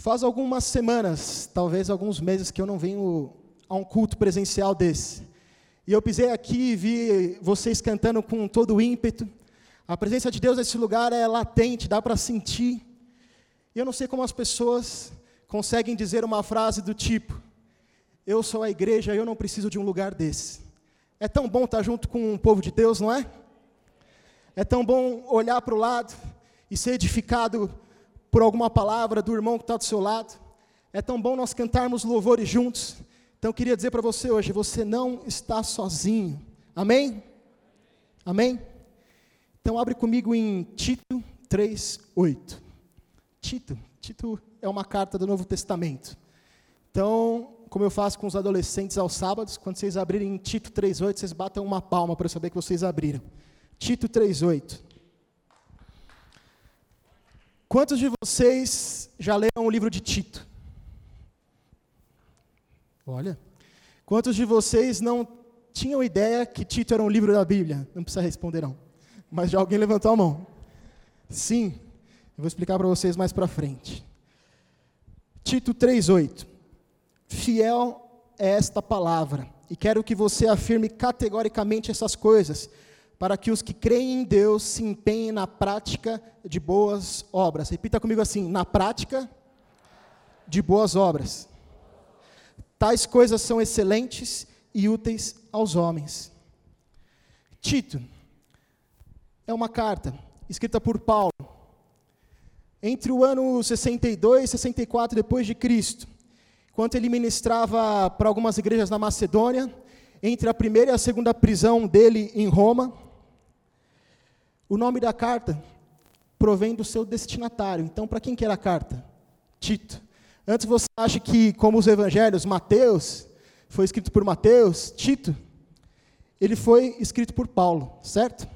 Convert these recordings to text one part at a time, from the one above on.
Faz algumas semanas, talvez alguns meses, que eu não venho a um culto presencial desse. E eu pisei aqui e vi vocês cantando com todo o ímpeto. A presença de Deus nesse lugar é latente, dá para sentir. E eu não sei como as pessoas conseguem dizer uma frase do tipo: Eu sou a igreja, eu não preciso de um lugar desse. É tão bom estar junto com o povo de Deus, não é? É tão bom olhar para o lado e ser edificado por alguma palavra do irmão que está do seu lado. É tão bom nós cantarmos louvores juntos. Então eu queria dizer para você hoje: você não está sozinho. Amém? Amém? Então abre comigo em Tito 3, 8. Tito, Tito é uma carta do Novo Testamento. Então, como eu faço com os adolescentes aos sábados, quando vocês abrirem Tito 3,8, vocês batam uma palma para eu saber que vocês abriram. Tito 3,8. Quantos de vocês já leram o livro de Tito? Olha. Quantos de vocês não tinham ideia que Tito era um livro da Bíblia? Não precisa responder, não. Mas já alguém levantou a mão. Sim. Eu vou explicar para vocês mais para frente. Tito 3,8. Fiel é esta palavra, e quero que você afirme categoricamente essas coisas, para que os que creem em Deus se empenhem na prática de boas obras. Repita comigo assim: na prática de boas obras. Tais coisas são excelentes e úteis aos homens. Tito é uma carta escrita por Paulo entre o ano 62 e 64 depois de Cristo enquanto ele ministrava para algumas igrejas na Macedônia, entre a primeira e a segunda prisão dele em Roma. O nome da carta provém do seu destinatário. Então, para quem que era a carta? Tito. Antes você acha que, como os evangelhos, Mateus, foi escrito por Mateus, Tito, ele foi escrito por Paulo, certo?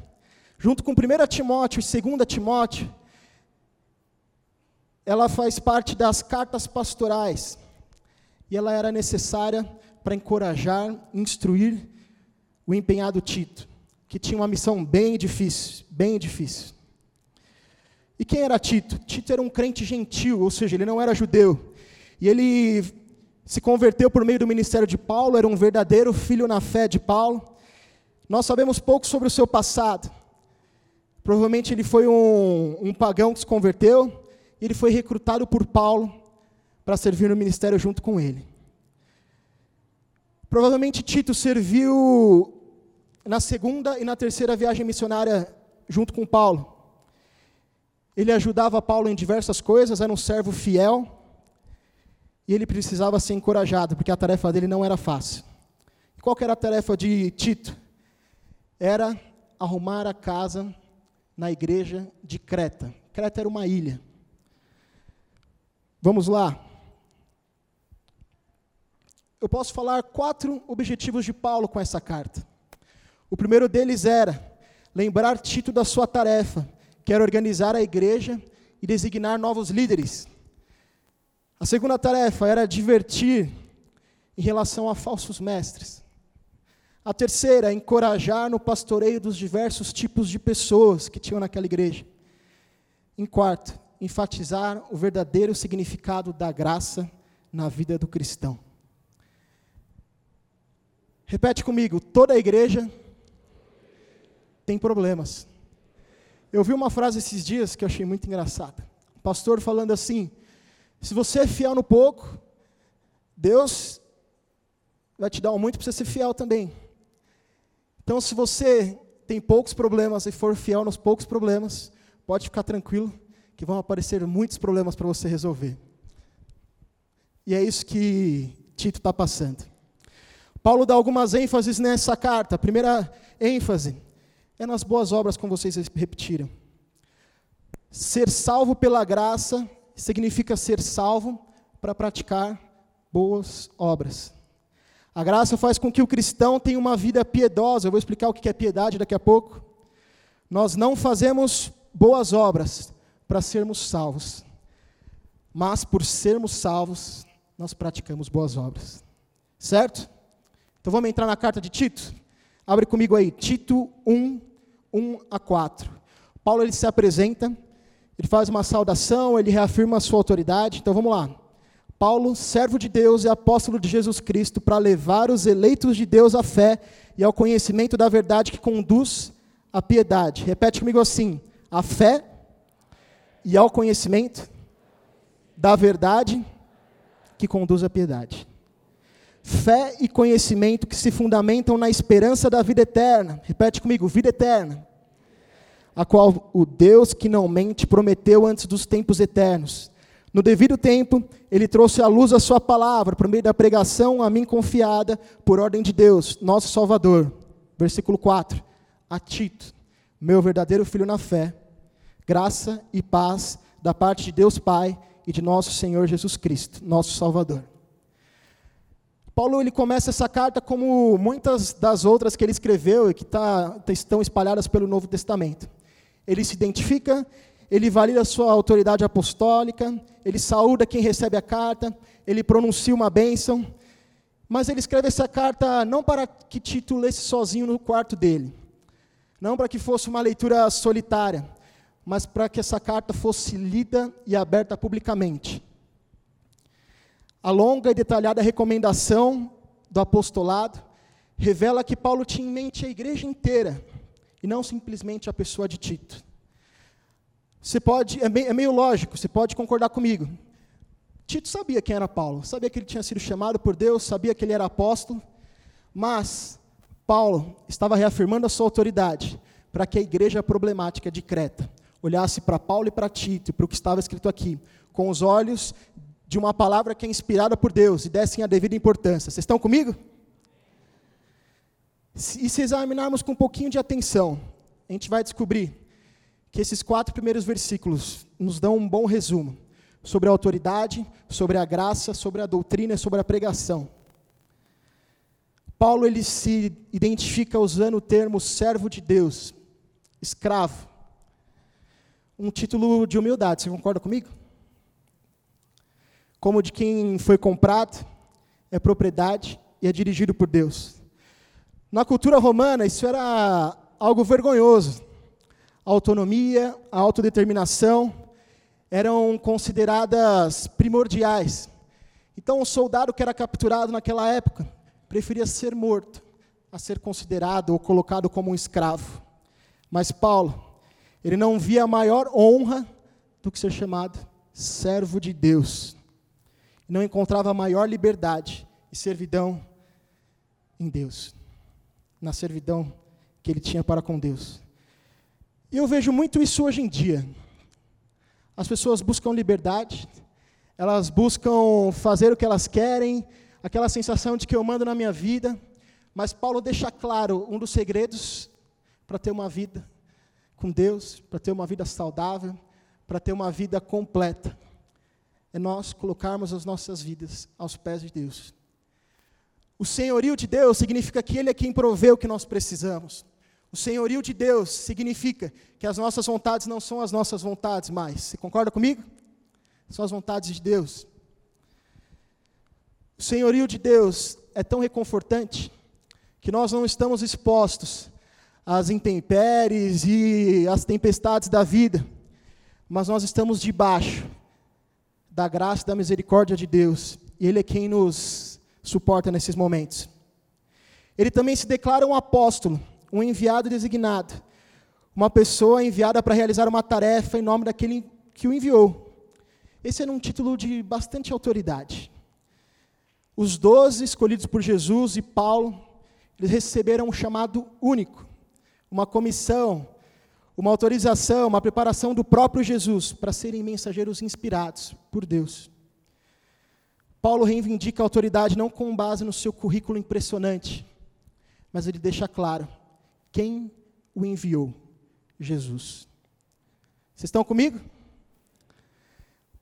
Junto com 1 Timóteo e 2 Timóteo, ela faz parte das cartas pastorais e ela era necessária para encorajar, instruir o empenhado Tito, que tinha uma missão bem difícil, bem difícil. E quem era Tito? Tito era um crente gentil, ou seja, ele não era judeu. E ele se converteu por meio do ministério de Paulo, era um verdadeiro filho na fé de Paulo. Nós sabemos pouco sobre o seu passado. Provavelmente ele foi um, um pagão que se converteu, e ele foi recrutado por Paulo para servir no ministério junto com ele. Provavelmente Tito serviu na segunda e na terceira viagem missionária junto com Paulo. Ele ajudava Paulo em diversas coisas, era um servo fiel, e ele precisava ser encorajado, porque a tarefa dele não era fácil. Qual era a tarefa de Tito? Era arrumar a casa na igreja de Creta. Creta era uma ilha. Vamos lá eu posso falar quatro objetivos de Paulo com essa carta. O primeiro deles era lembrar Tito da sua tarefa, que era organizar a igreja e designar novos líderes. A segunda tarefa era divertir em relação a falsos mestres. A terceira, encorajar no pastoreio dos diversos tipos de pessoas que tinham naquela igreja. Em quarto, enfatizar o verdadeiro significado da graça na vida do cristão. Repete comigo: toda a igreja tem problemas. Eu vi uma frase esses dias que eu achei muito engraçada. O pastor falando assim: se você é fiel no pouco, Deus vai te dar um muito para você ser fiel também. Então, se você tem poucos problemas e for fiel nos poucos problemas, pode ficar tranquilo que vão aparecer muitos problemas para você resolver. E é isso que Tito está passando. Paulo dá algumas ênfases nessa carta. A primeira ênfase é nas boas obras, como vocês repetiram. Ser salvo pela graça significa ser salvo para praticar boas obras. A graça faz com que o cristão tenha uma vida piedosa. Eu vou explicar o que é piedade daqui a pouco. Nós não fazemos boas obras para sermos salvos, mas por sermos salvos, nós praticamos boas obras. Certo? Então vamos entrar na carta de Tito? Abre comigo aí, Tito 1, 1 a 4. Paulo ele se apresenta Ele faz uma saudação, ele reafirma a sua autoridade. Então vamos lá. Paulo, servo de Deus e apóstolo de Jesus Cristo, para levar os eleitos de Deus à fé e ao conhecimento da verdade que conduz à piedade. Repete comigo assim: a fé e ao conhecimento da verdade que conduz à piedade. Fé e conhecimento que se fundamentam na esperança da vida eterna. Repete comigo: vida eterna. A qual o Deus que não mente prometeu antes dos tempos eternos. No devido tempo, ele trouxe à luz a sua palavra, por meio da pregação a mim confiada, por ordem de Deus, nosso Salvador. Versículo 4. A Tito, meu verdadeiro filho na fé, graça e paz da parte de Deus Pai e de nosso Senhor Jesus Cristo, nosso Salvador. Paulo ele começa essa carta como muitas das outras que ele escreveu e que tá, estão espalhadas pelo Novo Testamento. Ele se identifica, ele valida sua autoridade apostólica, ele saúda quem recebe a carta, ele pronuncia uma bênção, mas ele escreve essa carta não para que Tito lesse sozinho no quarto dele, não para que fosse uma leitura solitária, mas para que essa carta fosse lida e aberta publicamente. A longa e detalhada recomendação do apostolado revela que Paulo tinha em mente a igreja inteira e não simplesmente a pessoa de Tito. Você pode, é meio, é meio lógico, você pode concordar comigo. Tito sabia quem era Paulo, sabia que ele tinha sido chamado por Deus, sabia que ele era apóstolo, mas Paulo estava reafirmando a sua autoridade para que a igreja problemática de Creta olhasse para Paulo e para Tito, para o que estava escrito aqui, com os olhos de uma palavra que é inspirada por Deus e dessem a devida importância. Vocês estão comigo? E se examinarmos com um pouquinho de atenção, a gente vai descobrir que esses quatro primeiros versículos nos dão um bom resumo sobre a autoridade, sobre a graça, sobre a doutrina sobre a pregação. Paulo ele se identifica usando o termo servo de Deus, escravo. Um título de humildade, você concorda comigo? Como de quem foi comprado, é propriedade e é dirigido por Deus. Na cultura romana, isso era algo vergonhoso. A autonomia, a autodeterminação eram consideradas primordiais. Então, um soldado que era capturado naquela época preferia ser morto a ser considerado ou colocado como um escravo. Mas Paulo, ele não via maior honra do que ser chamado servo de Deus não encontrava maior liberdade e servidão em Deus, na servidão que ele tinha para com Deus. E eu vejo muito isso hoje em dia. As pessoas buscam liberdade, elas buscam fazer o que elas querem, aquela sensação de que eu mando na minha vida, mas Paulo deixa claro um dos segredos para ter uma vida com Deus, para ter uma vida saudável, para ter uma vida completa é nós colocarmos as nossas vidas aos pés de Deus. O senhorio de Deus significa que Ele é quem provê o que nós precisamos. O senhorio de Deus significa que as nossas vontades não são as nossas vontades mais. Você concorda comigo? São as vontades de Deus. O senhorio de Deus é tão reconfortante que nós não estamos expostos às intempéries e às tempestades da vida, mas nós estamos debaixo da graça e da misericórdia de Deus, e Ele é quem nos suporta nesses momentos. Ele também se declara um apóstolo, um enviado designado, uma pessoa enviada para realizar uma tarefa em nome daquele que o enviou. Esse era um título de bastante autoridade. Os doze escolhidos por Jesus e Paulo, eles receberam um chamado único, uma comissão uma autorização, uma preparação do próprio Jesus para serem mensageiros inspirados por Deus. Paulo reivindica a autoridade não com base no seu currículo impressionante, mas ele deixa claro quem o enviou: Jesus. Vocês estão comigo?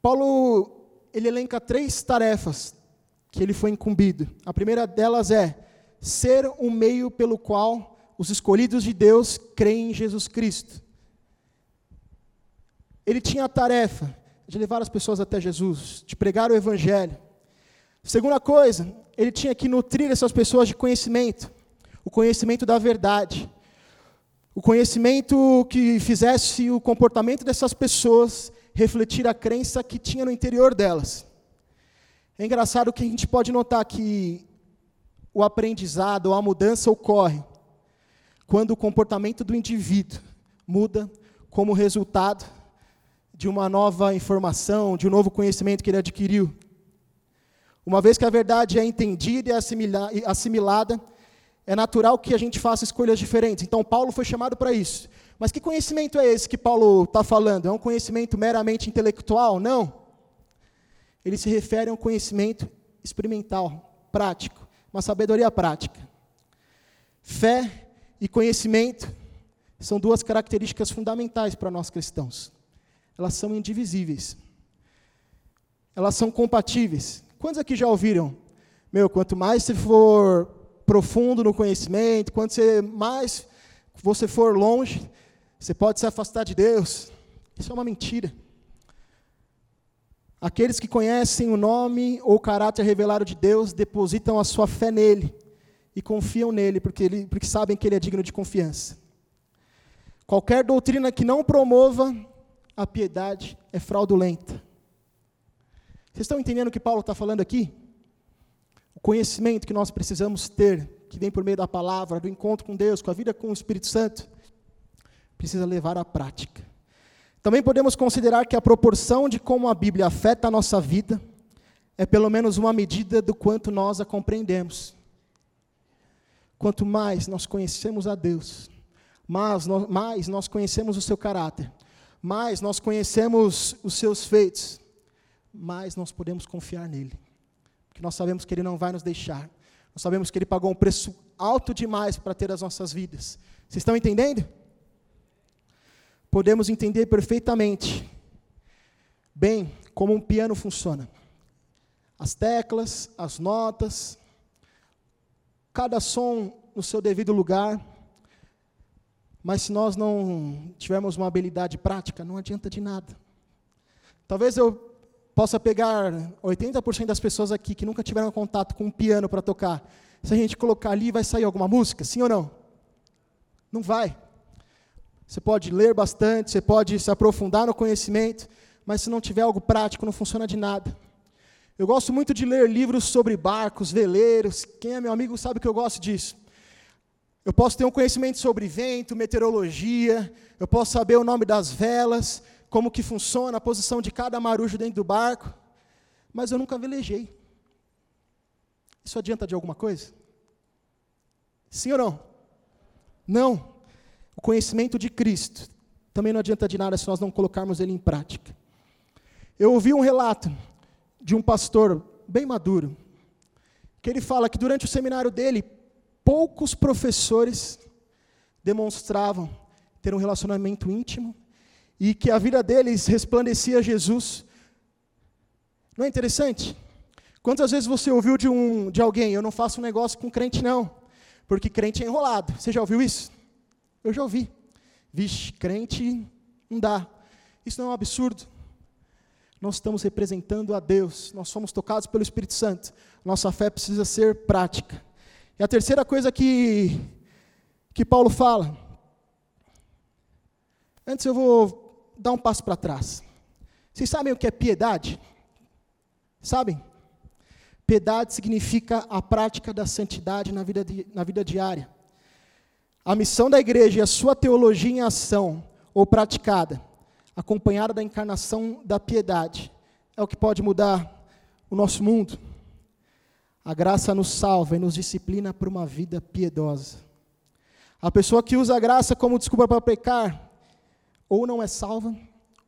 Paulo ele elenca três tarefas que ele foi incumbido. A primeira delas é ser um meio pelo qual os escolhidos de Deus creem em Jesus Cristo. Ele tinha a tarefa de levar as pessoas até Jesus, de pregar o Evangelho. Segunda coisa, ele tinha que nutrir essas pessoas de conhecimento, o conhecimento da verdade. O conhecimento que fizesse o comportamento dessas pessoas refletir a crença que tinha no interior delas. É engraçado que a gente pode notar que o aprendizado a mudança ocorre quando o comportamento do indivíduo muda como resultado de uma nova informação, de um novo conhecimento que ele adquiriu. Uma vez que a verdade é entendida e assimilada, é natural que a gente faça escolhas diferentes. Então, Paulo foi chamado para isso. Mas que conhecimento é esse que Paulo está falando? É um conhecimento meramente intelectual? Não. Ele se refere a um conhecimento experimental, prático, uma sabedoria prática. Fé e conhecimento são duas características fundamentais para nós cristãos. Elas são indivisíveis. Elas são compatíveis. Quantos aqui já ouviram? Meu, quanto mais você for profundo no conhecimento, quanto você mais você for longe, você pode se afastar de Deus. Isso é uma mentira. Aqueles que conhecem o nome ou o caráter revelado de Deus depositam a sua fé nele e confiam nele, porque, ele, porque sabem que ele é digno de confiança. Qualquer doutrina que não promova a piedade é fraudulenta. Vocês estão entendendo o que Paulo está falando aqui? O conhecimento que nós precisamos ter, que vem por meio da palavra, do encontro com Deus, com a vida com o Espírito Santo, precisa levar à prática. Também podemos considerar que a proporção de como a Bíblia afeta a nossa vida é pelo menos uma medida do quanto nós a compreendemos. Quanto mais nós conhecemos a Deus, mais nós, mais nós conhecemos o seu caráter, mais nós conhecemos os seus feitos, mais nós podemos confiar nele. Porque nós sabemos que ele não vai nos deixar. Nós sabemos que ele pagou um preço alto demais para ter as nossas vidas. Vocês estão entendendo? Podemos entender perfeitamente bem como um piano funciona. As teclas, as notas, cada som no seu devido lugar. Mas se nós não tivermos uma habilidade prática, não adianta de nada. Talvez eu possa pegar 80% das pessoas aqui que nunca tiveram contato com um piano para tocar. Se a gente colocar ali, vai sair alguma música? Sim ou não? Não vai. Você pode ler bastante, você pode se aprofundar no conhecimento, mas se não tiver algo prático, não funciona de nada. Eu gosto muito de ler livros sobre barcos, veleiros. Quem é meu amigo sabe que eu gosto disso. Eu posso ter um conhecimento sobre vento, meteorologia, eu posso saber o nome das velas, como que funciona a posição de cada marujo dentro do barco, mas eu nunca velejei. Isso adianta de alguma coisa? Sim ou não? Não. O conhecimento de Cristo também não adianta de nada se nós não colocarmos ele em prática. Eu ouvi um relato de um pastor bem maduro, que ele fala que durante o seminário dele, poucos professores demonstravam ter um relacionamento íntimo e que a vida deles resplandecia Jesus. Não é interessante? Quantas vezes você ouviu de, um, de alguém, eu não faço um negócio com crente não, porque crente é enrolado. Você já ouviu isso? Eu já ouvi. Vixe, crente não dá. Isso não é um absurdo. Nós estamos representando a Deus, nós somos tocados pelo Espírito Santo. Nossa fé precisa ser prática. E a terceira coisa que, que Paulo fala, antes eu vou dar um passo para trás. Vocês sabem o que é piedade? Sabem? Piedade significa a prática da santidade na vida, na vida diária. A missão da igreja e a sua teologia em ação ou praticada, acompanhada da encarnação da piedade, é o que pode mudar o nosso mundo. A graça nos salva e nos disciplina para uma vida piedosa. A pessoa que usa a graça como desculpa para pecar, ou não é salva,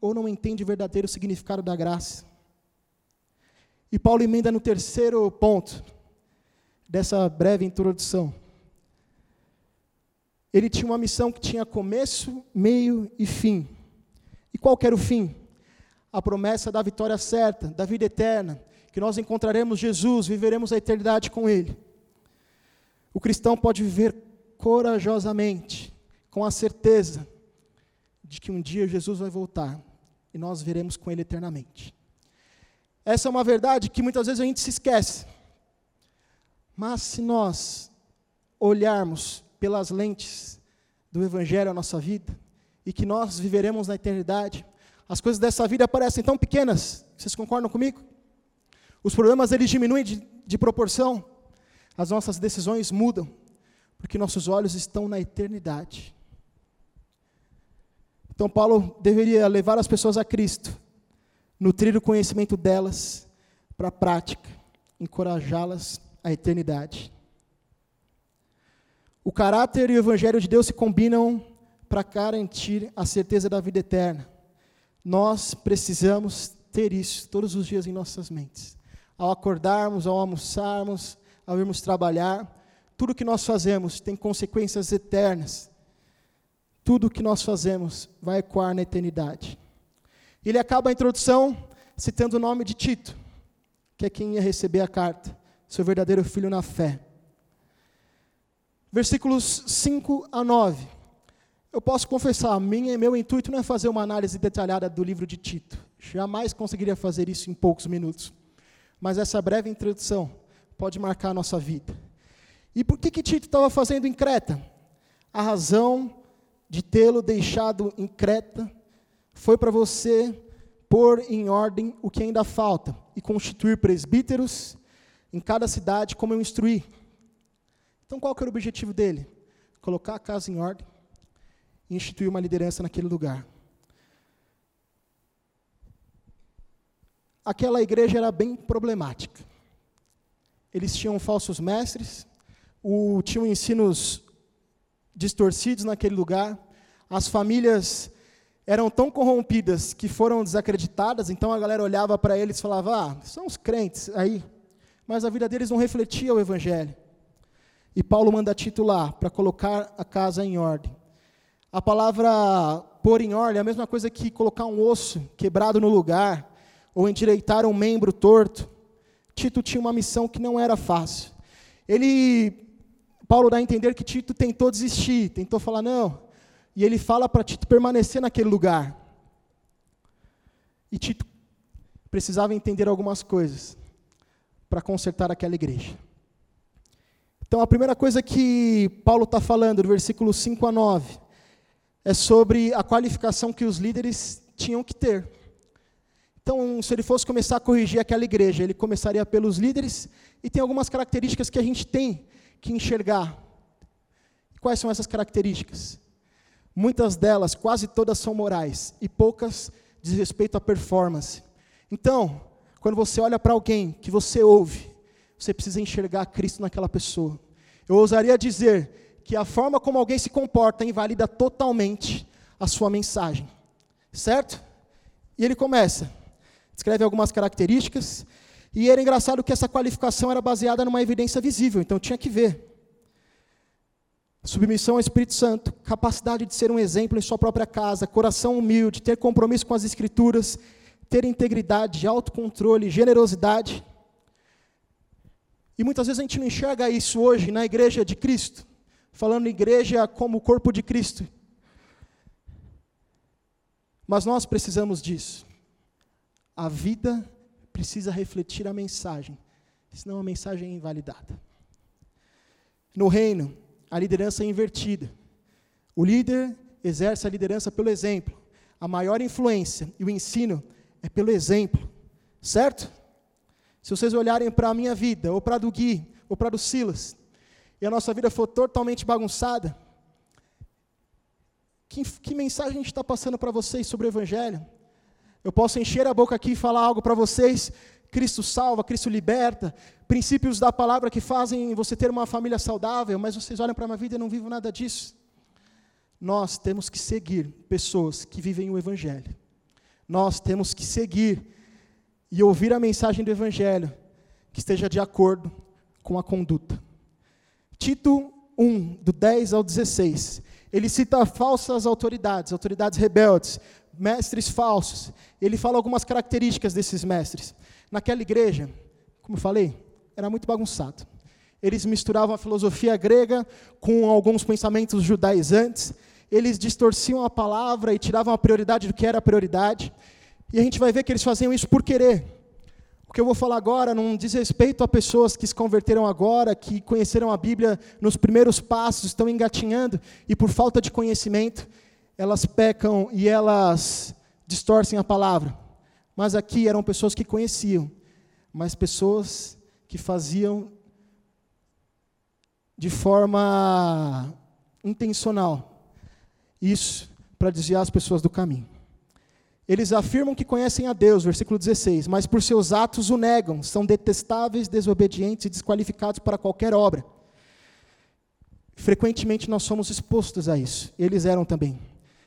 ou não entende o verdadeiro significado da graça. E Paulo emenda no terceiro ponto dessa breve introdução. Ele tinha uma missão que tinha começo, meio e fim. Qual era o fim? A promessa da vitória certa, da vida eterna, que nós encontraremos Jesus, viveremos a eternidade com Ele. O cristão pode viver corajosamente, com a certeza de que um dia Jesus vai voltar e nós veremos com Ele eternamente. Essa é uma verdade que muitas vezes a gente se esquece. Mas se nós olharmos pelas lentes do Evangelho à nossa vida e que nós viveremos na eternidade, as coisas dessa vida parecem tão pequenas, vocês concordam comigo? Os problemas eles diminuem de, de proporção, as nossas decisões mudam, porque nossos olhos estão na eternidade. Então, Paulo deveria levar as pessoas a Cristo, nutrir o conhecimento delas para a prática, encorajá-las à eternidade. O caráter e o evangelho de Deus se combinam para garantir a certeza da vida eterna. Nós precisamos ter isso todos os dias em nossas mentes. Ao acordarmos, ao almoçarmos, ao irmos trabalhar, tudo que nós fazemos tem consequências eternas. Tudo que nós fazemos vai ecoar na eternidade. Ele acaba a introdução citando o nome de Tito, que é quem ia receber a carta, seu verdadeiro filho na fé versículos 5 a 9. Eu posso confessar, minha, meu intuito não é fazer uma análise detalhada do livro de Tito. Jamais conseguiria fazer isso em poucos minutos. Mas essa breve introdução pode marcar a nossa vida. E por que, que Tito estava fazendo em Creta? A razão de tê-lo deixado em Creta foi para você pôr em ordem o que ainda falta e constituir presbíteros em cada cidade, como eu instruí. Então, qual que era o objetivo dele? Colocar a casa em ordem e instituir uma liderança naquele lugar. Aquela igreja era bem problemática. Eles tinham falsos mestres, o, tinham ensinos distorcidos naquele lugar, as famílias eram tão corrompidas que foram desacreditadas, então a galera olhava para eles e falava: Ah, são os crentes aí. Mas a vida deles não refletia o evangelho. E Paulo manda titular para colocar a casa em ordem. A palavra pôr em ordem é a mesma coisa que colocar um osso quebrado no lugar, ou endireitar um membro torto. Tito tinha uma missão que não era fácil. Ele, Paulo dá a entender que Tito tentou desistir, tentou falar não, e ele fala para Tito permanecer naquele lugar. E Tito precisava entender algumas coisas para consertar aquela igreja. Então, a primeira coisa que Paulo está falando, do versículo 5 a 9, é sobre a qualificação que os líderes tinham que ter. Então, se ele fosse começar a corrigir aquela igreja, ele começaria pelos líderes, e tem algumas características que a gente tem que enxergar. Quais são essas características? Muitas delas, quase todas são morais, e poucas diz respeito à performance. Então, quando você olha para alguém que você ouve, você precisa enxergar Cristo naquela pessoa. Eu ousaria dizer que a forma como alguém se comporta invalida totalmente a sua mensagem. Certo? E ele começa, descreve algumas características, e era engraçado que essa qualificação era baseada numa evidência visível, então tinha que ver. Submissão ao Espírito Santo, capacidade de ser um exemplo em sua própria casa, coração humilde, ter compromisso com as Escrituras, ter integridade, autocontrole, generosidade. E muitas vezes a gente não enxerga isso hoje na igreja de Cristo, falando igreja como o corpo de Cristo. Mas nós precisamos disso. A vida precisa refletir a mensagem, senão a mensagem é invalidada. No reino, a liderança é invertida. O líder exerce a liderança pelo exemplo. A maior influência e o ensino é pelo exemplo, certo? Se vocês olharem para a minha vida, ou para a do Gui, ou para a do Silas, e a nossa vida for totalmente bagunçada, que, que mensagem a gente está passando para vocês sobre o Evangelho? Eu posso encher a boca aqui e falar algo para vocês, Cristo salva, Cristo liberta, princípios da palavra que fazem você ter uma família saudável, mas vocês olham para a minha vida e não vivem nada disso. Nós temos que seguir pessoas que vivem o Evangelho. Nós temos que seguir e ouvir a mensagem do Evangelho que esteja de acordo com a conduta. Tito 1, do 10 ao 16, ele cita falsas autoridades, autoridades rebeldes, mestres falsos. Ele fala algumas características desses mestres. Naquela igreja, como eu falei, era muito bagunçado. Eles misturavam a filosofia grega com alguns pensamentos judaizantes, eles distorciam a palavra e tiravam a prioridade do que era a prioridade. E a gente vai ver que eles faziam isso por querer. Que eu vou falar agora não diz respeito a pessoas que se converteram agora, que conheceram a Bíblia nos primeiros passos, estão engatinhando e por falta de conhecimento, elas pecam e elas distorcem a palavra. Mas aqui eram pessoas que conheciam, mas pessoas que faziam de forma intencional isso para desviar as pessoas do caminho. Eles afirmam que conhecem a Deus, versículo 16, mas por seus atos o negam, são detestáveis, desobedientes e desqualificados para qualquer obra. Frequentemente nós somos expostos a isso, eles eram também.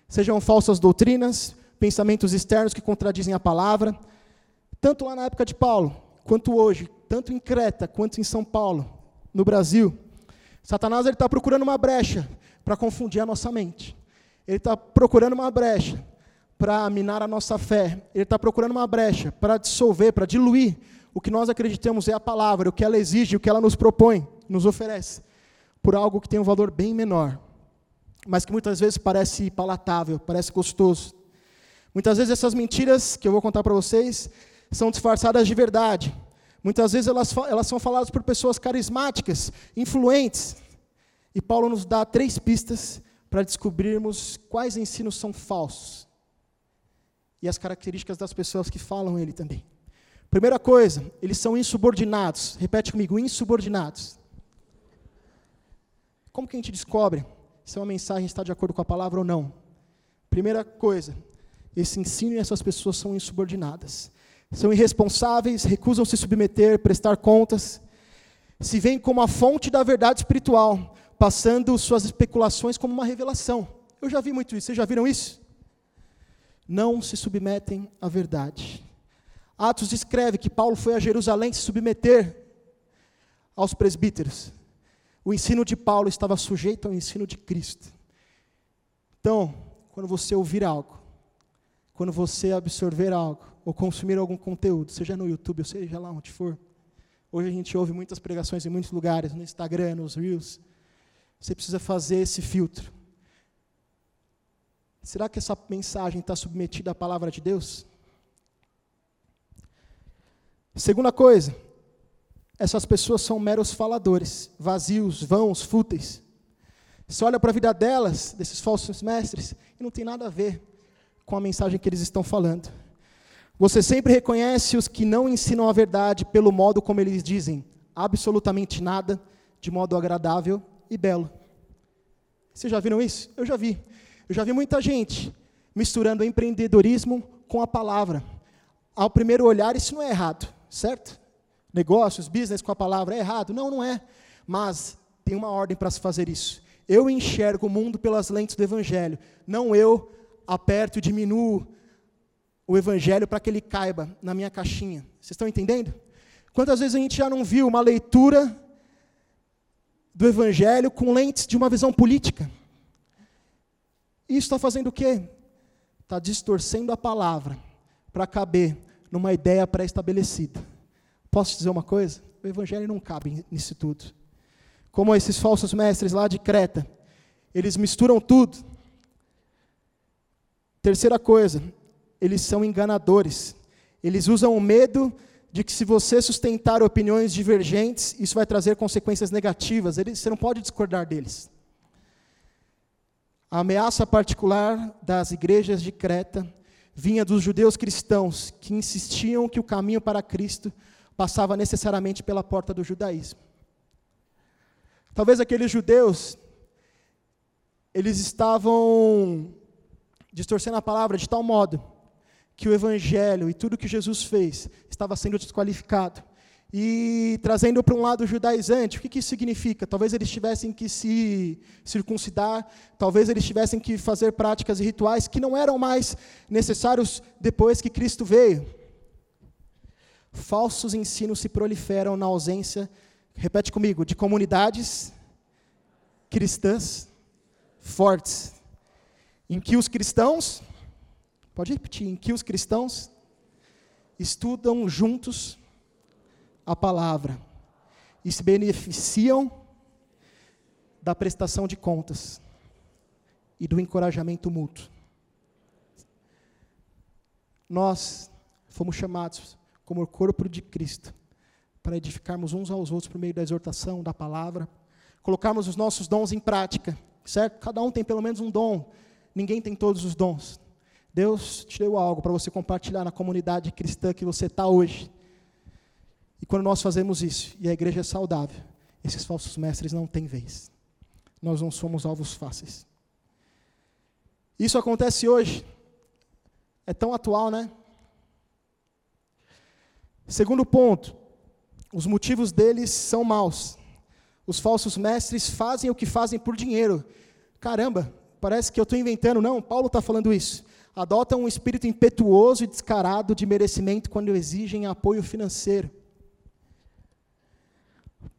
Sejam falsas doutrinas, pensamentos externos que contradizem a palavra, tanto lá na época de Paulo, quanto hoje, tanto em Creta quanto em São Paulo, no Brasil. Satanás está procurando uma brecha para confundir a nossa mente. Ele está procurando uma brecha para minar a nossa fé. Ele está procurando uma brecha para dissolver, para diluir o que nós acreditamos é a palavra, o que ela exige, o que ela nos propõe, nos oferece, por algo que tem um valor bem menor, mas que muitas vezes parece palatável, parece gostoso. Muitas vezes essas mentiras que eu vou contar para vocês são disfarçadas de verdade. Muitas vezes elas, elas são faladas por pessoas carismáticas, influentes. E Paulo nos dá três pistas para descobrirmos quais ensinos são falsos e as características das pessoas que falam ele também. Primeira coisa, eles são insubordinados. Repete comigo, insubordinados. Como que a gente descobre se uma mensagem está de acordo com a palavra ou não? Primeira coisa, esse ensino e essas pessoas são insubordinadas. São irresponsáveis, recusam se submeter, prestar contas, se veem como a fonte da verdade espiritual, passando suas especulações como uma revelação. Eu já vi muito isso, vocês já viram isso? Não se submetem à verdade. Atos descreve que Paulo foi a Jerusalém se submeter aos presbíteros. O ensino de Paulo estava sujeito ao ensino de Cristo. Então, quando você ouvir algo, quando você absorver algo, ou consumir algum conteúdo, seja no YouTube, ou seja lá onde for, hoje a gente ouve muitas pregações em muitos lugares, no Instagram, nos Reels, você precisa fazer esse filtro. Será que essa mensagem está submetida à palavra de Deus? Segunda coisa, essas pessoas são meros faladores, vazios, vãos, fúteis. Você olha para a vida delas, desses falsos mestres, e não tem nada a ver com a mensagem que eles estão falando. Você sempre reconhece os que não ensinam a verdade pelo modo como eles dizem absolutamente nada, de modo agradável e belo. Vocês já viram isso? Eu já vi. Eu já vi muita gente misturando empreendedorismo com a palavra. Ao primeiro olhar, isso não é errado, certo? Negócios, business com a palavra é errado? Não, não é. Mas tem uma ordem para se fazer isso. Eu enxergo o mundo pelas lentes do Evangelho, não eu aperto e diminuo o Evangelho para que ele caiba na minha caixinha. Vocês estão entendendo? Quantas vezes a gente já não viu uma leitura do Evangelho com lentes de uma visão política? Isso está fazendo o quê? Está distorcendo a palavra para caber numa ideia pré-estabelecida. Posso dizer uma coisa? O evangelho não cabe nisso tudo. Como esses falsos mestres lá de Creta, eles misturam tudo. Terceira coisa, eles são enganadores. Eles usam o medo de que se você sustentar opiniões divergentes, isso vai trazer consequências negativas. Eles, você não pode discordar deles. A ameaça particular das igrejas de Creta vinha dos judeus cristãos que insistiam que o caminho para Cristo passava necessariamente pela porta do judaísmo. Talvez aqueles judeus eles estavam distorcendo a palavra de tal modo que o evangelho e tudo que Jesus fez estava sendo desqualificado e trazendo para um lado judaizante, o que, que isso significa? Talvez eles tivessem que se circuncidar, talvez eles tivessem que fazer práticas e rituais que não eram mais necessários depois que Cristo veio. Falsos ensinos se proliferam na ausência, repete comigo, de comunidades cristãs fortes, em que os cristãos, pode repetir, em que os cristãos estudam juntos a palavra e se beneficiam da prestação de contas e do encorajamento mútuo. Nós fomos chamados como o corpo de Cristo, para edificarmos uns aos outros por meio da exortação, da palavra, colocarmos os nossos dons em prática, certo? Cada um tem pelo menos um dom, ninguém tem todos os dons. Deus te deu algo para você compartilhar na comunidade cristã que você está hoje. Quando nós fazemos isso, e a igreja é saudável, esses falsos mestres não têm vez. Nós não somos alvos fáceis. Isso acontece hoje. É tão atual, né? Segundo ponto, os motivos deles são maus. Os falsos mestres fazem o que fazem por dinheiro. Caramba, parece que eu estou inventando. Não, Paulo está falando isso. Adotam um espírito impetuoso e descarado de merecimento quando exigem apoio financeiro.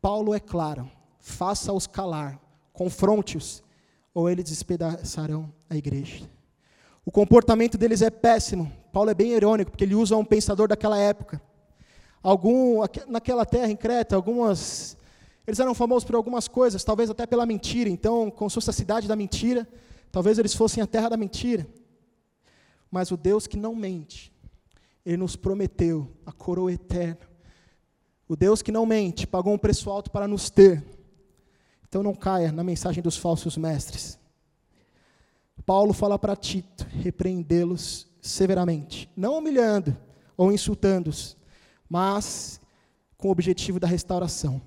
Paulo é claro, faça-os calar, confronte-os, ou eles despedaçarão a igreja. O comportamento deles é péssimo. Paulo é bem irônico, porque ele usa um pensador daquela época. Algum, naquela terra, em Creta, algumas. Eles eram famosos por algumas coisas, talvez até pela mentira. Então, como se fosse a cidade da mentira, talvez eles fossem a terra da mentira. Mas o Deus que não mente, Ele nos prometeu a coroa eterna o Deus que não mente pagou um preço alto para nos ter. Então não caia na mensagem dos falsos mestres. Paulo fala para Tito repreendê-los severamente, não humilhando ou insultando-os, mas com o objetivo da restauração.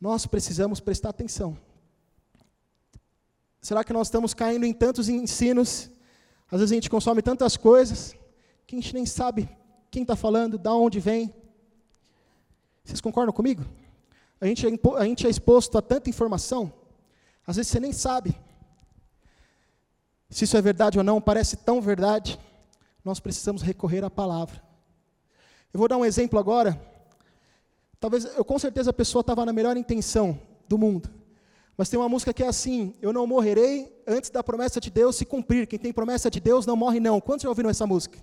Nós precisamos prestar atenção. Será que nós estamos caindo em tantos ensinos? Às vezes a gente consome tantas coisas que a gente nem sabe quem está falando, da onde vem. Vocês concordam comigo? A gente, é, a gente é exposto a tanta informação, às vezes você nem sabe se isso é verdade ou não, parece tão verdade. Nós precisamos recorrer à palavra. Eu vou dar um exemplo agora. Talvez, eu com certeza a pessoa estava na melhor intenção do mundo. Mas tem uma música que é assim: Eu não morrerei antes da promessa de Deus se cumprir. Quem tem promessa de Deus não morre, não. Quantos já ouviram essa música?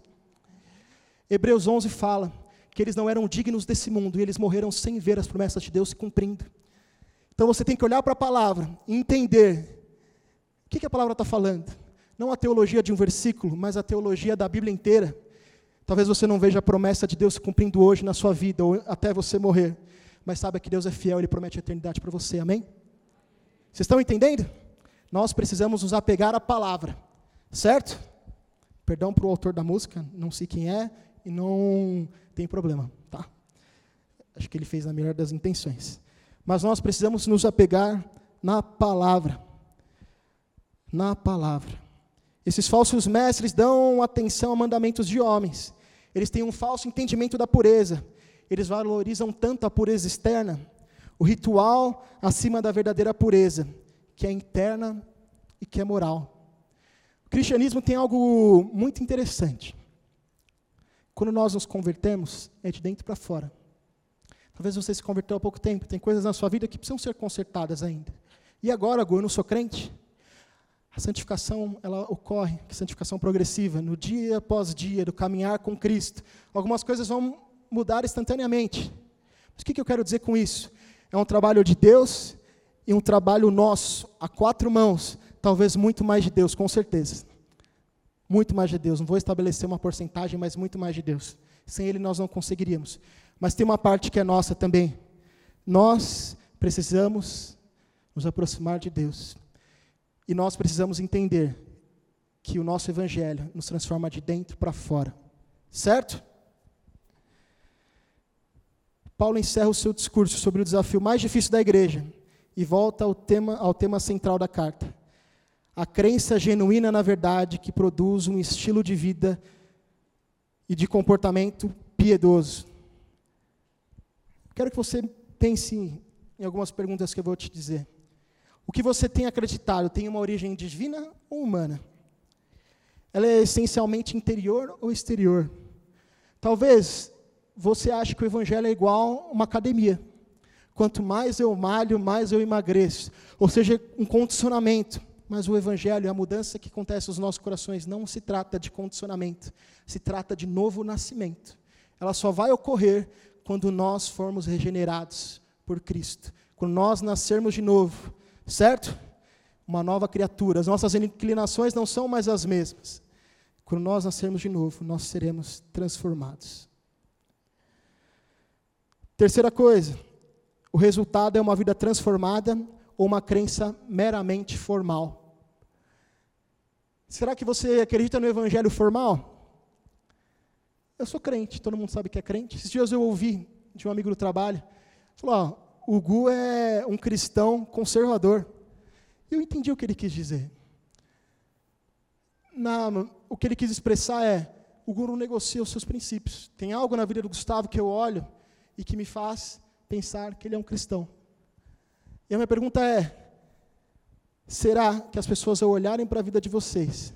Hebreus 11 fala que eles não eram dignos desse mundo e eles morreram sem ver as promessas de Deus se cumprindo. Então você tem que olhar para a palavra e entender o que, que a palavra está falando. Não a teologia de um versículo, mas a teologia da Bíblia inteira. Talvez você não veja a promessa de Deus se cumprindo hoje na sua vida, ou até você morrer. Mas saiba que Deus é fiel, Ele promete a eternidade para você, amém? Vocês estão entendendo? Nós precisamos nos apegar à palavra, certo? Perdão para o autor da música, não sei quem é, e não tem problema, tá? Acho que ele fez na melhor das intenções. Mas nós precisamos nos apegar na palavra. Na palavra. Esses falsos mestres dão atenção a mandamentos de homens. Eles têm um falso entendimento da pureza. Eles valorizam tanto a pureza externa, o ritual acima da verdadeira pureza, que é interna e que é moral. O cristianismo tem algo muito interessante. Quando nós nos convertemos, é de dentro para fora. Talvez você se converteu há pouco tempo, tem coisas na sua vida que precisam ser consertadas ainda. E agora, Gu, eu não sou crente? A santificação, ela ocorre, a santificação progressiva, no dia após dia, do caminhar com Cristo. Algumas coisas vão mudar instantaneamente. Mas o que, que eu quero dizer com isso? É um trabalho de Deus e um trabalho nosso, a quatro mãos, talvez muito mais de Deus, com certeza. Muito mais de Deus. Não vou estabelecer uma porcentagem, mas muito mais de Deus. Sem Ele nós não conseguiríamos. Mas tem uma parte que é nossa também. Nós precisamos nos aproximar de Deus. E nós precisamos entender que o nosso Evangelho nos transforma de dentro para fora. Certo? Paulo encerra o seu discurso sobre o desafio mais difícil da igreja e volta ao tema, ao tema central da carta a crença genuína na verdade que produz um estilo de vida e de comportamento piedoso. Quero que você pense em algumas perguntas que eu vou te dizer. O que você tem acreditado tem uma origem divina ou humana? Ela é essencialmente interior ou exterior? Talvez você ache que o evangelho é igual uma academia. Quanto mais eu malho, mais eu emagreço. Ou seja, um condicionamento. Mas o Evangelho, a mudança que acontece nos nossos corações, não se trata de condicionamento, se trata de novo nascimento. Ela só vai ocorrer quando nós formos regenerados por Cristo, quando nós nascermos de novo, certo? Uma nova criatura. As nossas inclinações não são mais as mesmas. Quando nós nascermos de novo, nós seremos transformados. Terceira coisa, o resultado é uma vida transformada ou uma crença meramente formal. Será que você acredita no evangelho formal? Eu sou crente, todo mundo sabe que é crente. Esses dias eu ouvi de um amigo do trabalho, falou, ó, o Gu é um cristão conservador. E eu entendi o que ele quis dizer. Na, o que ele quis expressar é, o Gu não negocia os seus princípios. Tem algo na vida do Gustavo que eu olho e que me faz pensar que ele é um cristão. E a minha pergunta é, será que as pessoas ao olharem para a vida de vocês,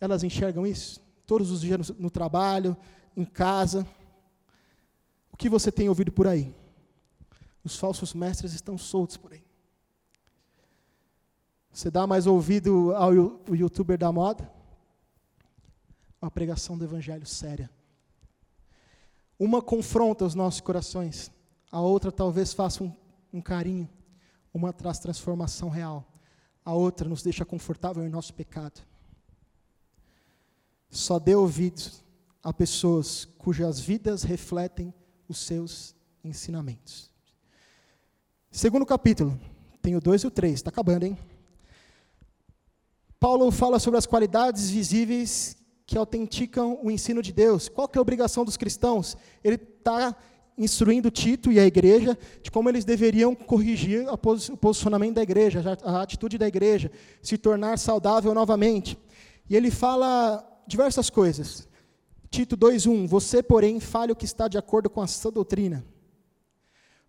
elas enxergam isso? Todos os dias no, trabalho, em casa. O que você tem ouvido por aí? Os falsos mestres estão soltos por aí. Você dá mais ouvido ao youtuber da moda? Uma pregação do evangelho séria. Uma confronta os nossos corações, a outra talvez faça um, um carinho, uma traz transformação real, a outra nos deixa confortável em nosso pecado. Só dê ouvidos a pessoas cujas vidas refletem os seus ensinamentos. Segundo capítulo, tem o 2 e o 3, está acabando, hein? Paulo fala sobre as qualidades visíveis que autenticam o ensino de Deus. Qual que é a obrigação dos cristãos? Ele está instruindo Tito e a igreja de como eles deveriam corrigir o posicionamento da igreja, a atitude da igreja, se tornar saudável novamente. E ele fala diversas coisas. Tito 2:1 Você, porém, fale o que está de acordo com a sã doutrina.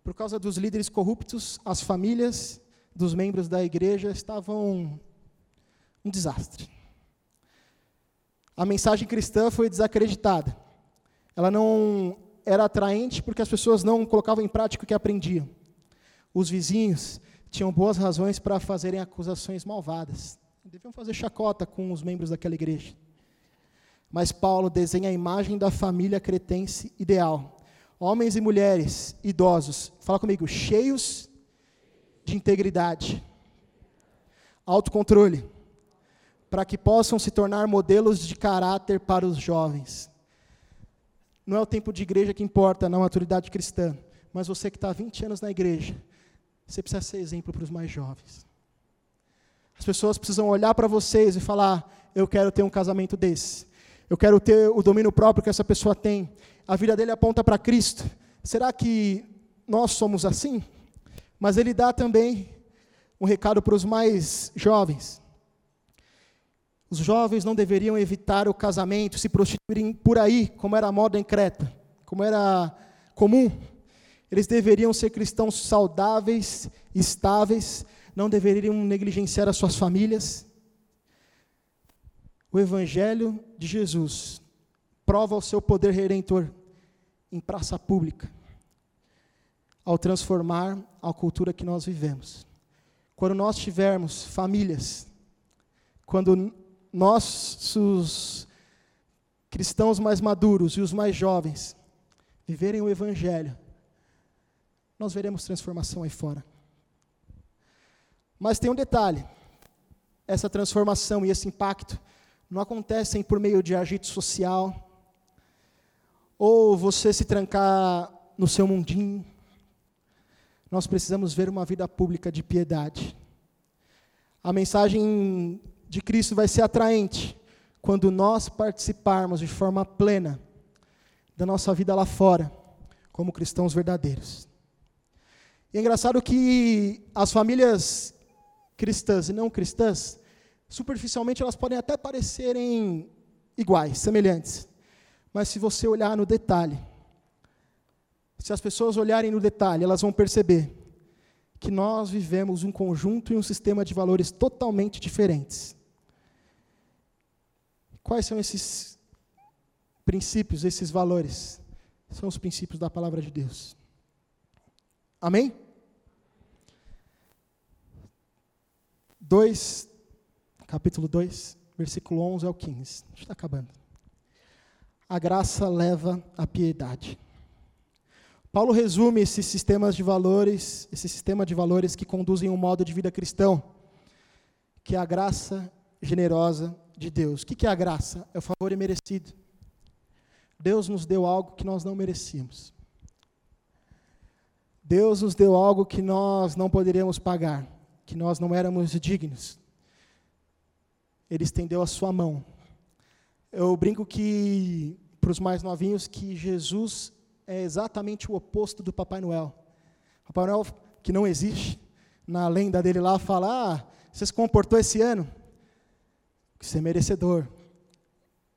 Por causa dos líderes corruptos, as famílias dos membros da igreja estavam um desastre. A mensagem cristã foi desacreditada. Ela não era atraente porque as pessoas não colocavam em prática o que aprendiam. Os vizinhos tinham boas razões para fazerem acusações malvadas. Deviam fazer chacota com os membros daquela igreja. Mas Paulo desenha a imagem da família cretense ideal. Homens e mulheres, idosos, fala comigo, cheios de integridade, autocontrole, para que possam se tornar modelos de caráter para os jovens. Não é o tempo de igreja que importa na maturidade cristã, mas você que está há 20 anos na igreja, você precisa ser exemplo para os mais jovens. As pessoas precisam olhar para vocês e falar: Eu quero ter um casamento desse. Eu quero ter o domínio próprio que essa pessoa tem. A vida dele aponta para Cristo. Será que nós somos assim? Mas ele dá também um recado para os mais jovens. Os jovens não deveriam evitar o casamento, se prostituírem por aí, como era a moda em Creta, como era comum. Eles deveriam ser cristãos saudáveis, estáveis, não deveriam negligenciar as suas famílias. O Evangelho de Jesus prova o seu poder redentor em praça pública, ao transformar a cultura que nós vivemos. Quando nós tivermos famílias, quando nossos cristãos mais maduros e os mais jovens viverem o Evangelho, nós veremos transformação aí fora. Mas tem um detalhe: essa transformação e esse impacto não acontecem por meio de agito social, ou você se trancar no seu mundinho. Nós precisamos ver uma vida pública de piedade. A mensagem de Cristo vai ser atraente quando nós participarmos de forma plena da nossa vida lá fora, como cristãos verdadeiros. E é engraçado que as famílias cristãs e não cristãs, superficialmente elas podem até parecerem iguais, semelhantes. Mas se você olhar no detalhe, se as pessoas olharem no detalhe, elas vão perceber que nós vivemos um conjunto e um sistema de valores totalmente diferentes. Quais são esses princípios, esses valores? São os princípios da palavra de Deus. Amém? 2 capítulo 2, versículo 11 ao 15. Está acabando. A graça leva à piedade. Paulo resume esses sistemas de valores, esse sistema de valores que conduzem um modo de vida cristão, que é a graça generosa de Deus. O que é a graça? É o favor imerecido. Deus nos deu algo que nós não merecíamos. Deus nos deu algo que nós não poderíamos pagar, que nós não éramos dignos. Ele estendeu a sua mão. Eu brinco que, para os mais novinhos, que Jesus é exatamente o oposto do Papai Noel. Papai Noel, que não existe, na lenda dele lá, fala: ah, você se comportou esse ano? Você é merecedor.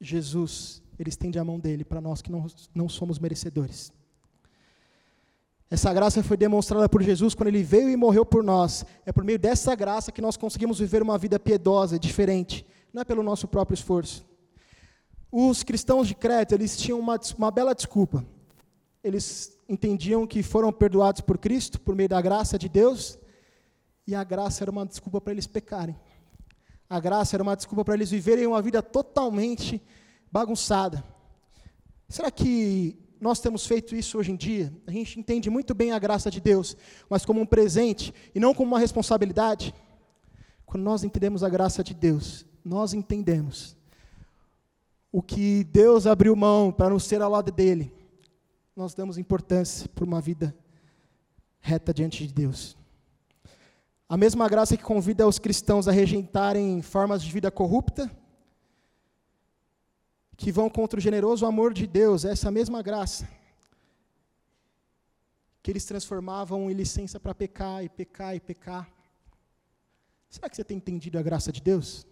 Jesus, ele estende a mão dele para nós que não, não somos merecedores. Essa graça foi demonstrada por Jesus quando ele veio e morreu por nós. É por meio dessa graça que nós conseguimos viver uma vida piedosa, diferente. Não é pelo nosso próprio esforço. Os cristãos de Creta, eles tinham uma, uma bela desculpa. Eles entendiam que foram perdoados por Cristo, por meio da graça de Deus, e a graça era uma desculpa para eles pecarem. A graça era uma desculpa para eles viverem uma vida totalmente bagunçada. Será que nós temos feito isso hoje em dia? A gente entende muito bem a graça de Deus, mas como um presente e não como uma responsabilidade. Quando nós entendemos a graça de Deus, nós entendemos o que Deus abriu mão para nos ser ao lado dele. Nós damos importância para uma vida reta diante de Deus. A mesma graça que convida os cristãos a rejeitarem formas de vida corrupta, que vão contra o generoso amor de Deus, é essa mesma graça que eles transformavam em licença para pecar e pecar e pecar. Será que você tem entendido a graça de Deus?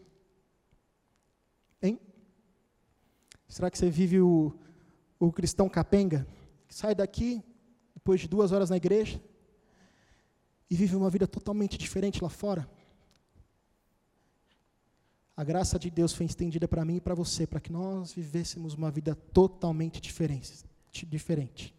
Hein? Será que você vive o, o cristão capenga? Que sai daqui, depois de duas horas na igreja, e vive uma vida totalmente diferente lá fora. A graça de Deus foi estendida para mim e para você, para que nós vivêssemos uma vida totalmente diferente.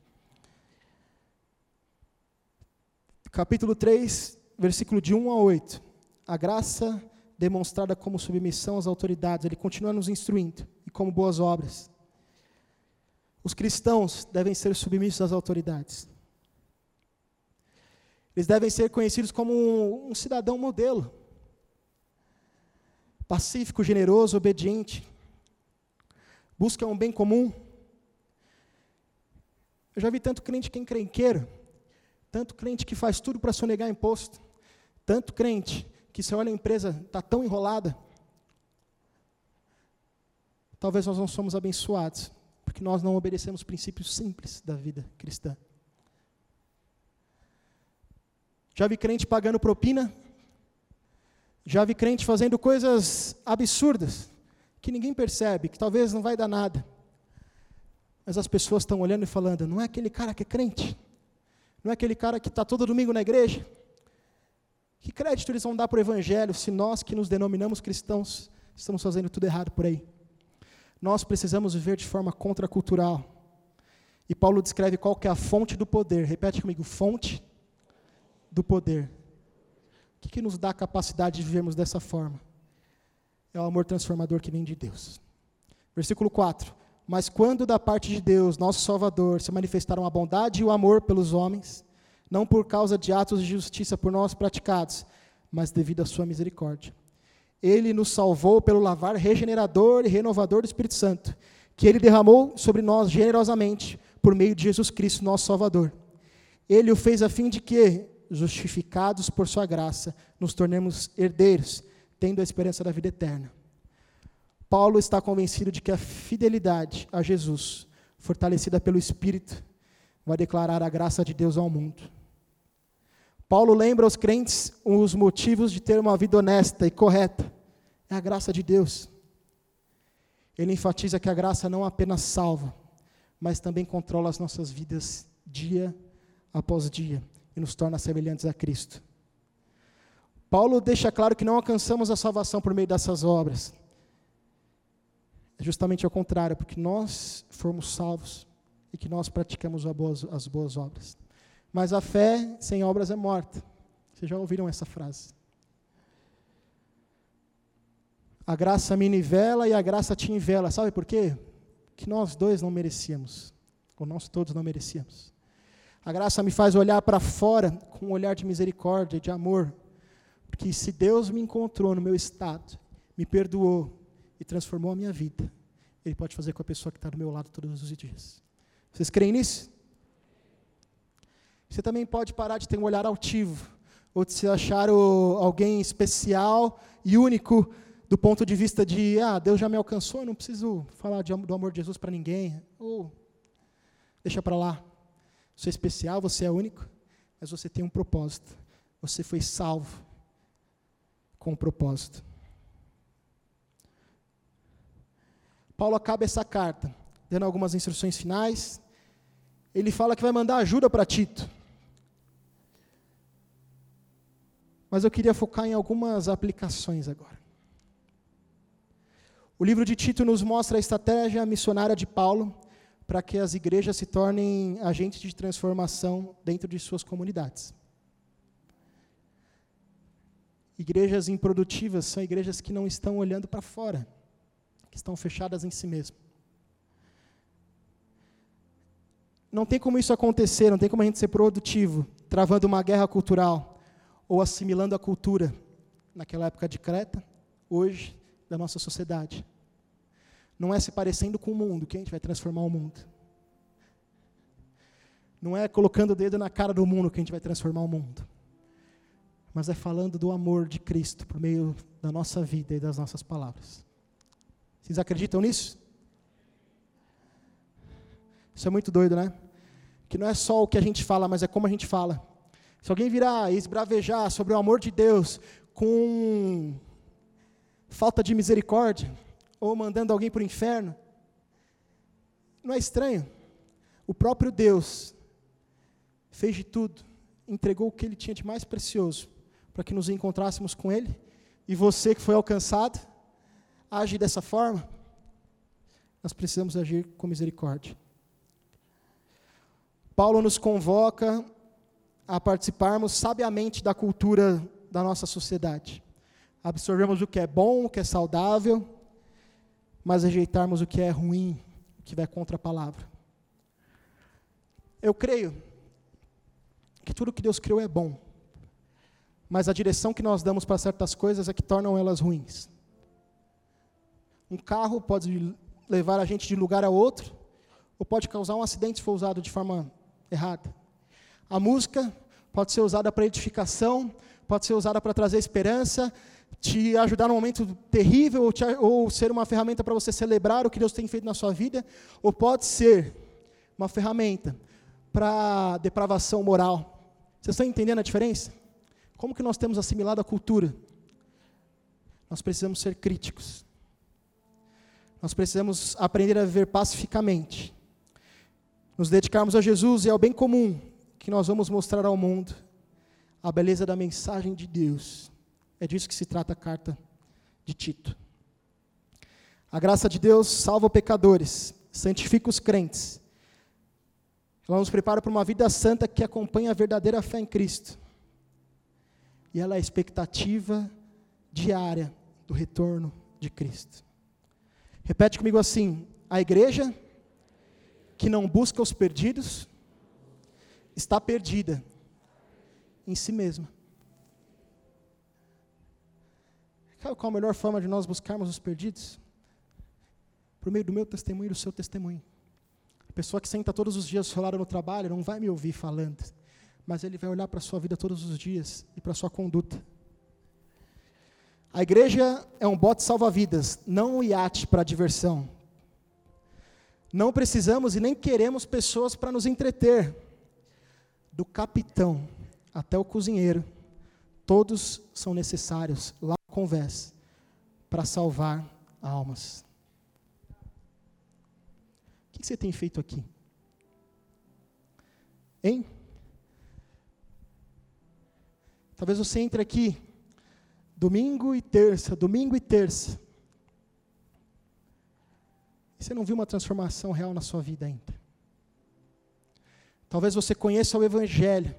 Capítulo 3, versículo de 1 a 8. A graça demonstrada como submissão às autoridades, ele continua nos instruindo, e como boas obras. Os cristãos devem ser submissos às autoridades. Eles devem ser conhecidos como um, um cidadão modelo. Pacífico, generoso, obediente. Busca um bem comum. Eu já vi tanto crente que é encrenqueiro, tanto crente que faz tudo para sonegar imposto, tanto crente que se olha a empresa está tão enrolada. Talvez nós não somos abençoados, porque nós não obedecemos princípios simples da vida cristã. Já vi crente pagando propina. Já vi crente fazendo coisas absurdas que ninguém percebe, que talvez não vai dar nada. Mas as pessoas estão olhando e falando: não é aquele cara que é crente? Não é aquele cara que está todo domingo na igreja? Que crédito eles vão dar para o Evangelho se nós que nos denominamos cristãos estamos fazendo tudo errado por aí? Nós precisamos viver de forma contracultural. E Paulo descreve qual que é a fonte do poder. Repete comigo: fonte do poder. O que, que nos dá a capacidade de vivermos dessa forma? É o amor transformador que vem de Deus. Versículo 4. Mas quando da parte de Deus, nosso Salvador, se manifestaram a bondade e o amor pelos homens, não por causa de atos de justiça por nós praticados, mas devido à sua misericórdia. Ele nos salvou pelo lavar regenerador e renovador do Espírito Santo, que ele derramou sobre nós generosamente por meio de Jesus Cristo, nosso Salvador. Ele o fez a fim de que, justificados por Sua graça, nos tornemos herdeiros, tendo a esperança da vida eterna. Paulo está convencido de que a fidelidade a Jesus, fortalecida pelo Espírito, vai declarar a graça de Deus ao mundo. Paulo lembra aos crentes os motivos de ter uma vida honesta e correta. É a graça de Deus. Ele enfatiza que a graça não apenas salva, mas também controla as nossas vidas dia após dia e nos torna semelhantes a Cristo. Paulo deixa claro que não alcançamos a salvação por meio dessas obras. É justamente ao contrário, porque nós fomos salvos e que nós praticamos as boas obras. Mas a fé sem obras é morta. Vocês já ouviram essa frase? A graça me nivela e a graça te nivela. Sabe por quê? Que nós dois não merecíamos. Ou nós todos não merecíamos. A graça me faz olhar para fora com um olhar de misericórdia, de amor. Porque se Deus me encontrou no meu estado, me perdoou e transformou a minha vida, Ele pode fazer com a pessoa que está do meu lado todos os dias. Vocês creem nisso? Você também pode parar de ter um olhar altivo, ou de se achar o, alguém especial e único do ponto de vista de, ah, Deus já me alcançou, eu não preciso falar de, do amor de Jesus para ninguém. Ou, deixa para lá. Você é especial, você é único, mas você tem um propósito. Você foi salvo com um propósito. Paulo acaba essa carta dando algumas instruções finais. Ele fala que vai mandar ajuda para Tito. Mas eu queria focar em algumas aplicações agora. O livro de Tito nos mostra a estratégia missionária de Paulo para que as igrejas se tornem agentes de transformação dentro de suas comunidades. Igrejas improdutivas são igrejas que não estão olhando para fora, que estão fechadas em si mesmas. Não tem como isso acontecer, não tem como a gente ser produtivo, travando uma guerra cultural ou assimilando a cultura naquela época de Creta, hoje, da nossa sociedade. Não é se parecendo com o mundo que a gente vai transformar o mundo. Não é colocando o dedo na cara do mundo que a gente vai transformar o mundo mas é falando do amor de Cristo por meio da nossa vida e das nossas palavras. Vocês acreditam nisso? Isso é muito doido, né? Que não é só o que a gente fala, mas é como a gente fala. Se alguém virar e esbravejar sobre o amor de Deus com falta de misericórdia, ou mandando alguém para o inferno, não é estranho. O próprio Deus fez de tudo, entregou o que ele tinha de mais precioso para que nos encontrássemos com Ele, e você que foi alcançado, age dessa forma, nós precisamos agir com misericórdia. Paulo nos convoca a participarmos sabiamente da cultura da nossa sociedade. Absorvemos o que é bom, o que é saudável, mas rejeitarmos o que é ruim, o que vai contra a palavra. Eu creio que tudo que Deus criou é bom mas a direção que nós damos para certas coisas é que tornam elas ruins. Um carro pode levar a gente de lugar a outro, ou pode causar um acidente se for usado de forma errada. A música pode ser usada para edificação, pode ser usada para trazer esperança, te ajudar num momento terrível, ou, te, ou ser uma ferramenta para você celebrar o que Deus tem feito na sua vida, ou pode ser uma ferramenta para depravação moral. Vocês estão entendendo a diferença? Como que nós temos assimilado a cultura? Nós precisamos ser críticos. Nós precisamos aprender a viver pacificamente. Nos dedicarmos a Jesus e ao bem comum, que nós vamos mostrar ao mundo a beleza da mensagem de Deus. É disso que se trata a carta de Tito. A graça de Deus salva pecadores, santifica os crentes. Ela nos prepara para uma vida santa que acompanha a verdadeira fé em Cristo e ela é a expectativa diária do retorno de Cristo. Repete comigo assim: a igreja que não busca os perdidos está perdida em si mesma. Sabe qual a melhor forma de nós buscarmos os perdidos? Por meio do meu testemunho e do seu testemunho. A pessoa que senta todos os dias ao no trabalho não vai me ouvir falando mas Ele vai olhar para a sua vida todos os dias e para a sua conduta. A igreja é um bote salva-vidas, não um iate para diversão. Não precisamos e nem queremos pessoas para nos entreter. Do capitão até o cozinheiro, todos são necessários conversa para salvar almas. O que você tem feito aqui? Hein? Talvez você entre aqui domingo e terça, domingo e terça. E você não viu uma transformação real na sua vida ainda. Talvez você conheça o Evangelho.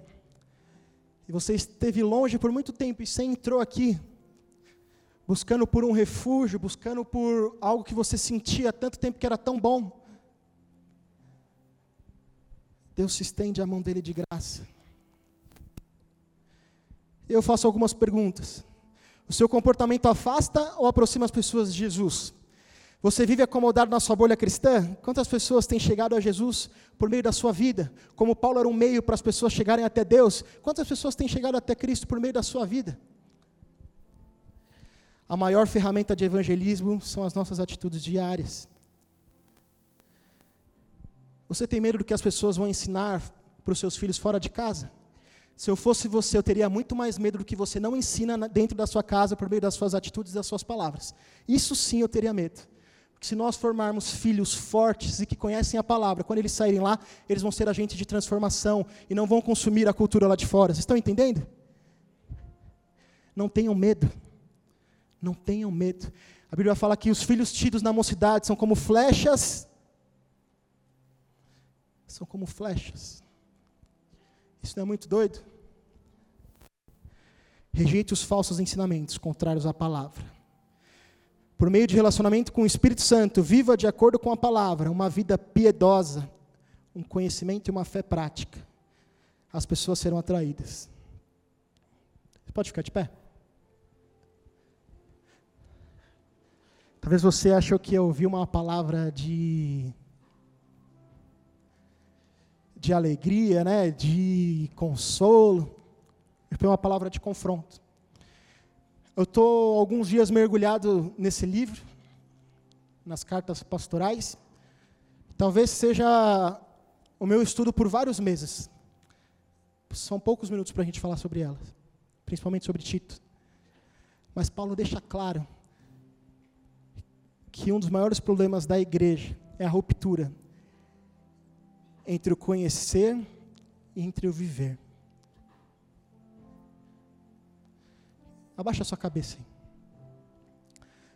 E você esteve longe por muito tempo e você entrou aqui buscando por um refúgio, buscando por algo que você sentia há tanto tempo que era tão bom. Deus se estende a mão dele de graça eu faço algumas perguntas. O seu comportamento afasta ou aproxima as pessoas de Jesus? Você vive acomodado na sua bolha cristã? Quantas pessoas têm chegado a Jesus por meio da sua vida? Como Paulo era um meio para as pessoas chegarem até Deus, quantas pessoas têm chegado até Cristo por meio da sua vida? A maior ferramenta de evangelismo são as nossas atitudes diárias. Você tem medo do que as pessoas vão ensinar para os seus filhos fora de casa? Se eu fosse você, eu teria muito mais medo do que você não ensina dentro da sua casa por meio das suas atitudes e das suas palavras. Isso sim eu teria medo. Porque se nós formarmos filhos fortes e que conhecem a palavra, quando eles saírem lá, eles vão ser agentes de transformação e não vão consumir a cultura lá de fora. Vocês estão entendendo? Não tenham medo. Não tenham medo. A Bíblia fala que os filhos tidos na mocidade são como flechas são como flechas. Isso não é muito doido? Rejeite os falsos ensinamentos contrários à palavra. Por meio de relacionamento com o Espírito Santo, viva de acordo com a palavra, uma vida piedosa, um conhecimento e uma fé prática. As pessoas serão atraídas. Pode ficar de pé? Talvez você achou que eu ouvi uma palavra de de alegria, né, de consolo. Foi uma palavra de confronto. Eu estou alguns dias mergulhado nesse livro, nas cartas pastorais. Talvez seja o meu estudo por vários meses. São poucos minutos para a gente falar sobre elas, principalmente sobre Tito. Mas Paulo deixa claro que um dos maiores problemas da igreja é a ruptura entre o conhecer e entre o viver. Abaixa a sua cabeça. Aí.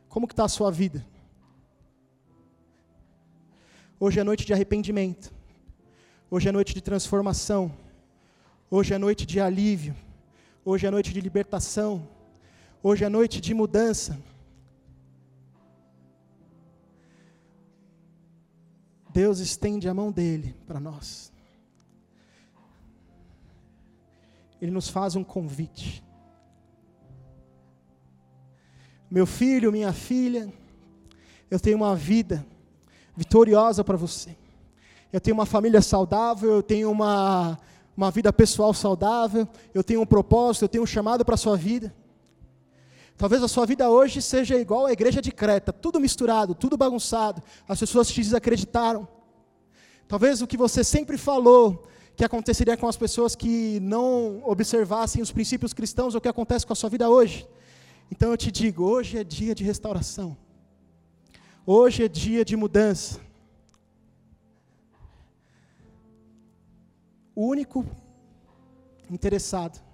Como que está a sua vida? Hoje é noite de arrependimento. Hoje é noite de transformação. Hoje é noite de alívio. Hoje é noite de libertação. Hoje é noite de mudança. Deus estende a mão dele para nós. Ele nos faz um convite. Meu filho, minha filha, eu tenho uma vida vitoriosa para você. Eu tenho uma família saudável, eu tenho uma, uma vida pessoal saudável, eu tenho um propósito, eu tenho um chamado para a sua vida. Talvez a sua vida hoje seja igual à igreja de Creta, tudo misturado, tudo bagunçado. As pessoas te desacreditaram. Talvez o que você sempre falou que aconteceria com as pessoas que não observassem os princípios cristãos, é o que acontece com a sua vida hoje. Então eu te digo, hoje é dia de restauração. Hoje é dia de mudança. O único interessado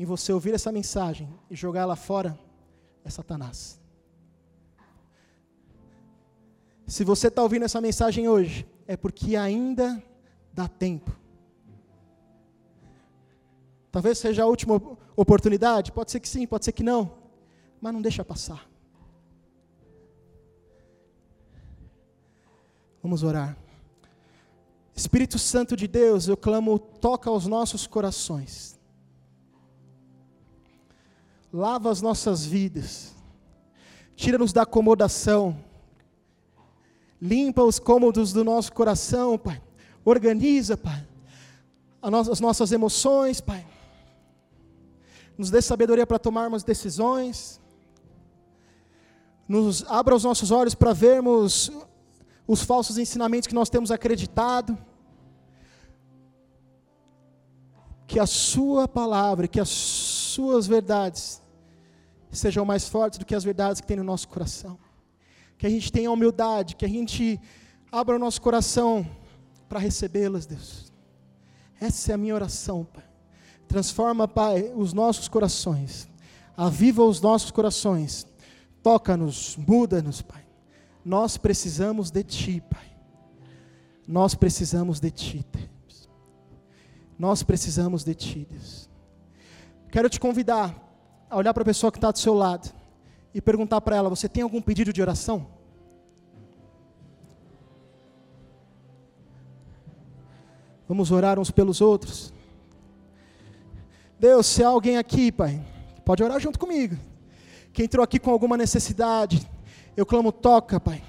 em você ouvir essa mensagem e jogá-la fora é Satanás. Se você está ouvindo essa mensagem hoje, é porque ainda dá tempo. Talvez seja a última oportunidade, pode ser que sim, pode ser que não, mas não deixa passar. Vamos orar. Espírito Santo de Deus, eu clamo, toca aos nossos corações lava as nossas vidas, tira-nos da acomodação, limpa os cômodos do nosso coração, Pai, organiza, Pai, as nossas emoções, Pai, nos dê sabedoria para tomarmos decisões, nos abra os nossos olhos para vermos os falsos ensinamentos que nós temos acreditado, que a Sua palavra, que as Suas verdades sejam mais fortes do que as verdades que tem no nosso coração. Que a gente tenha humildade, que a gente abra o nosso coração para recebê-las, Deus. Essa é a minha oração, Pai. Transforma, Pai, os nossos corações. Aviva os nossos corações. Toca-nos, muda-nos, Pai. Nós precisamos de Ti, Pai. Nós precisamos de Ti, Deus. Nós precisamos de Ti, Deus. Quero te convidar a olhar para a pessoa que está do seu lado e perguntar para ela: Você tem algum pedido de oração? Vamos orar uns pelos outros. Deus, se há alguém aqui, Pai, pode orar junto comigo, que entrou aqui com alguma necessidade, eu clamo, toca, Pai.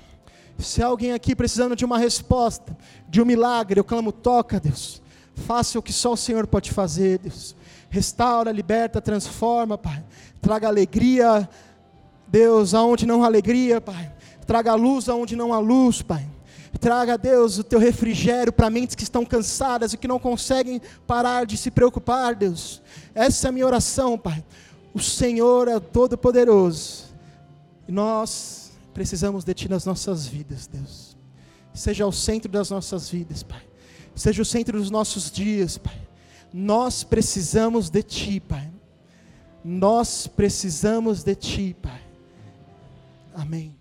Se há alguém aqui precisando de uma resposta, de um milagre, eu clamo, toca, Deus. Faça o que só o Senhor pode fazer, Deus. Restaura, liberta, transforma, Pai. Traga alegria, Deus, aonde não há alegria, Pai. Traga luz aonde não há luz, Pai. Traga, Deus, o teu refrigério para mentes que estão cansadas e que não conseguem parar de se preocupar, Deus. Essa é a minha oração, Pai. O Senhor é todo-poderoso. E nós precisamos de Ti nas nossas vidas, Deus. Seja o centro das nossas vidas, Pai. Seja o centro dos nossos dias, Pai. Nós precisamos de Ti, Pai. Nós precisamos de Ti, Pai. Amém.